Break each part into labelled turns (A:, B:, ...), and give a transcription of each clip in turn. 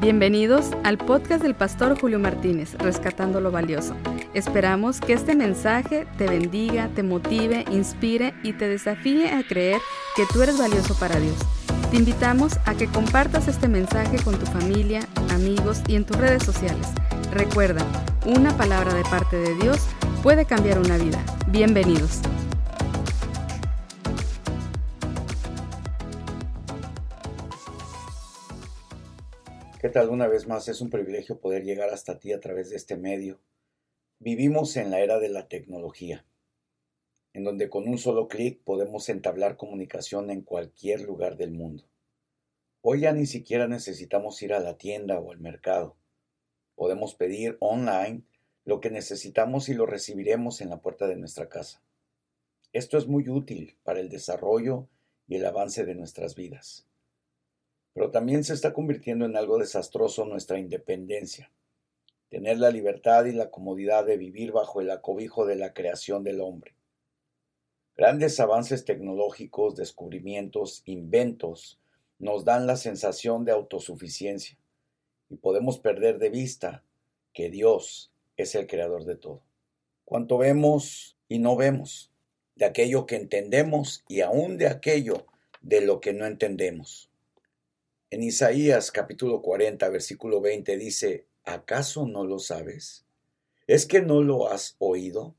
A: Bienvenidos al podcast del pastor Julio Martínez, Rescatando lo Valioso. Esperamos que este mensaje te bendiga, te motive, inspire y te desafíe a creer que tú eres valioso para Dios. Te invitamos a que compartas este mensaje con tu familia, amigos y en tus redes sociales. Recuerda, una palabra de parte de Dios puede cambiar una vida. Bienvenidos.
B: ¿Qué tal? Una vez más, es un privilegio poder llegar hasta ti a través de este medio. Vivimos en la era de la tecnología, en donde con un solo clic podemos entablar comunicación en cualquier lugar del mundo. Hoy ya ni siquiera necesitamos ir a la tienda o al mercado. Podemos pedir online lo que necesitamos y lo recibiremos en la puerta de nuestra casa. Esto es muy útil para el desarrollo y el avance de nuestras vidas pero también se está convirtiendo en algo desastroso nuestra independencia, tener la libertad y la comodidad de vivir bajo el acobijo de la creación del hombre. Grandes avances tecnológicos, descubrimientos, inventos nos dan la sensación de autosuficiencia y podemos perder de vista que Dios es el creador de todo. Cuanto vemos y no vemos, de aquello que entendemos y aún de aquello de lo que no entendemos. En Isaías capítulo 40, versículo 20 dice, ¿acaso no lo sabes? ¿Es que no lo has oído?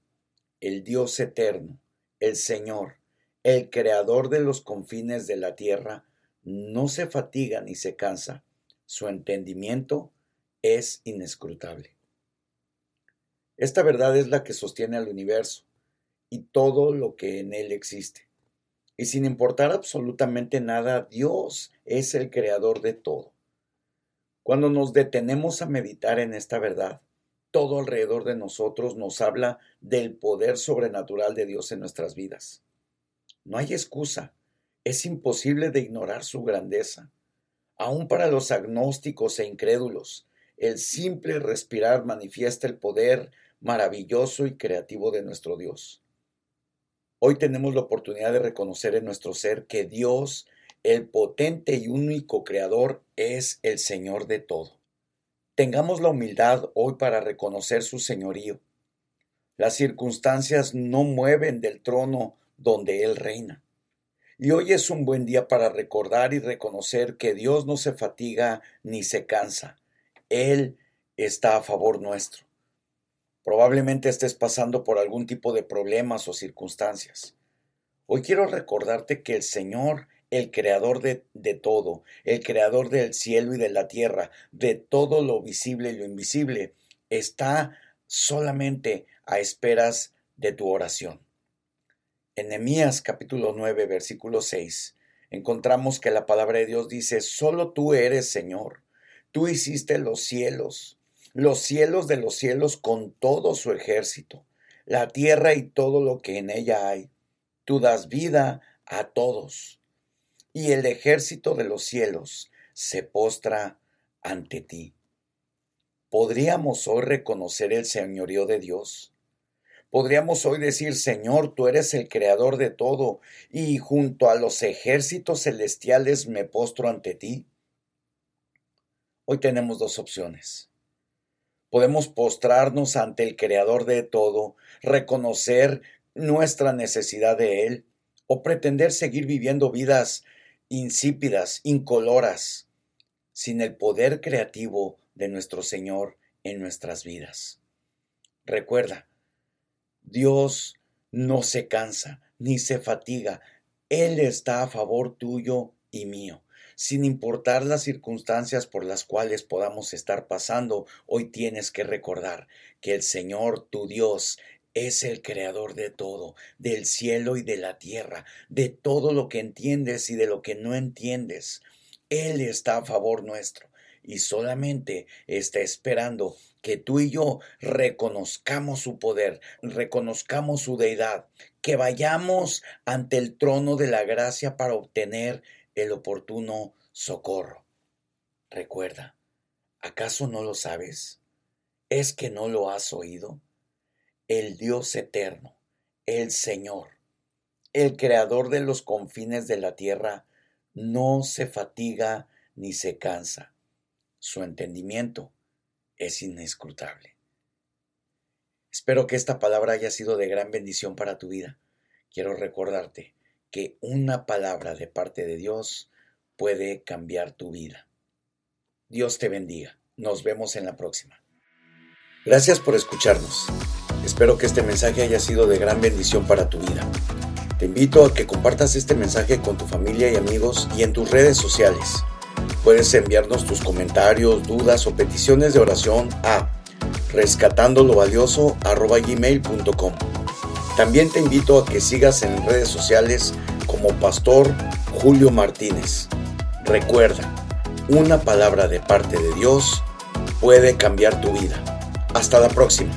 B: El Dios eterno, el Señor, el creador de los confines de la tierra, no se fatiga ni se cansa. Su entendimiento es inescrutable. Esta verdad es la que sostiene al universo y todo lo que en él existe. Y sin importar absolutamente nada, Dios es el creador de todo. Cuando nos detenemos a meditar en esta verdad, todo alrededor de nosotros nos habla del poder sobrenatural de Dios en nuestras vidas. No hay excusa, es imposible de ignorar su grandeza. Aún para los agnósticos e incrédulos, el simple respirar manifiesta el poder maravilloso y creativo de nuestro Dios. Hoy tenemos la oportunidad de reconocer en nuestro ser que Dios, el potente y único creador, es el Señor de todo. Tengamos la humildad hoy para reconocer su señorío. Las circunstancias no mueven del trono donde Él reina. Y hoy es un buen día para recordar y reconocer que Dios no se fatiga ni se cansa. Él está a favor nuestro. Probablemente estés pasando por algún tipo de problemas o circunstancias. Hoy quiero recordarte que el Señor, el creador de, todo, el creador del cielo y de la tierra, de todo lo visible y lo invisible, está solamente a esperas de tu oración. En Nehemías capítulo 9, versículo 6, encontramos que la palabra de Dios dice, solo tú eres Señor, tú hiciste los cielos, los cielos de los cielos con todo su ejército, la tierra y todo lo que en ella hay. Tú das vida a todos. Y el ejército de los cielos se postra ante ti. ¿Podríamos hoy reconocer el señorío de Dios? Podríamos hoy decir, Señor, tú eres el creador de todo, y junto a los ejércitos celestiales me postro ante ti. Hoy tenemos dos opciones. Podemos postrarnos ante el Creador de todo, reconocer nuestra necesidad de Él, o pretender seguir viviendo vidas insípidas, incoloras, sin el poder creativo de nuestro Señor en nuestras vidas. Recuerda, Dios no se cansa ni se fatiga, Él está a favor tuyo y mío. Sin importar las circunstancias por las cuales podamos estar pasando, hoy tienes que recordar que el Señor, tu Dios, es el creador de todo, del cielo y de la tierra, de todo lo que entiendes y de lo que no entiendes. Él está a favor nuestro y solamente está esperando que tú y yo reconozcamos su poder, reconozcamos su deidad, que vayamos ante el trono de la gracia para obtener el oportuno socorro. Recuerda, ¿acaso no lo sabes? ¿Es que no lo has oído? El Dios eterno, el Señor, el creador de los confines de la tierra, no se fatiga ni se cansa. su entendimiento es inescrutable. Espero que esta palabra haya sido de gran bendición para tu vida. Quiero recordarte que una palabra de parte de Dios puede cambiar tu vida. Dios te bendiga. Nos vemos en la próxima. Gracias por escucharnos. Espero que este mensaje haya sido de gran bendición para tu vida. Te invito a que compartas este mensaje con tu familia y amigos y en tus redes sociales. Puedes enviarnos tus comentarios, dudas o peticiones de oración a rescatandolovalioso.com. También te invito a que sigas en redes sociales como Pastor Julio Martínez. Recuerda, una palabra de parte de Dios puede cambiar tu vida. Hasta la próxima.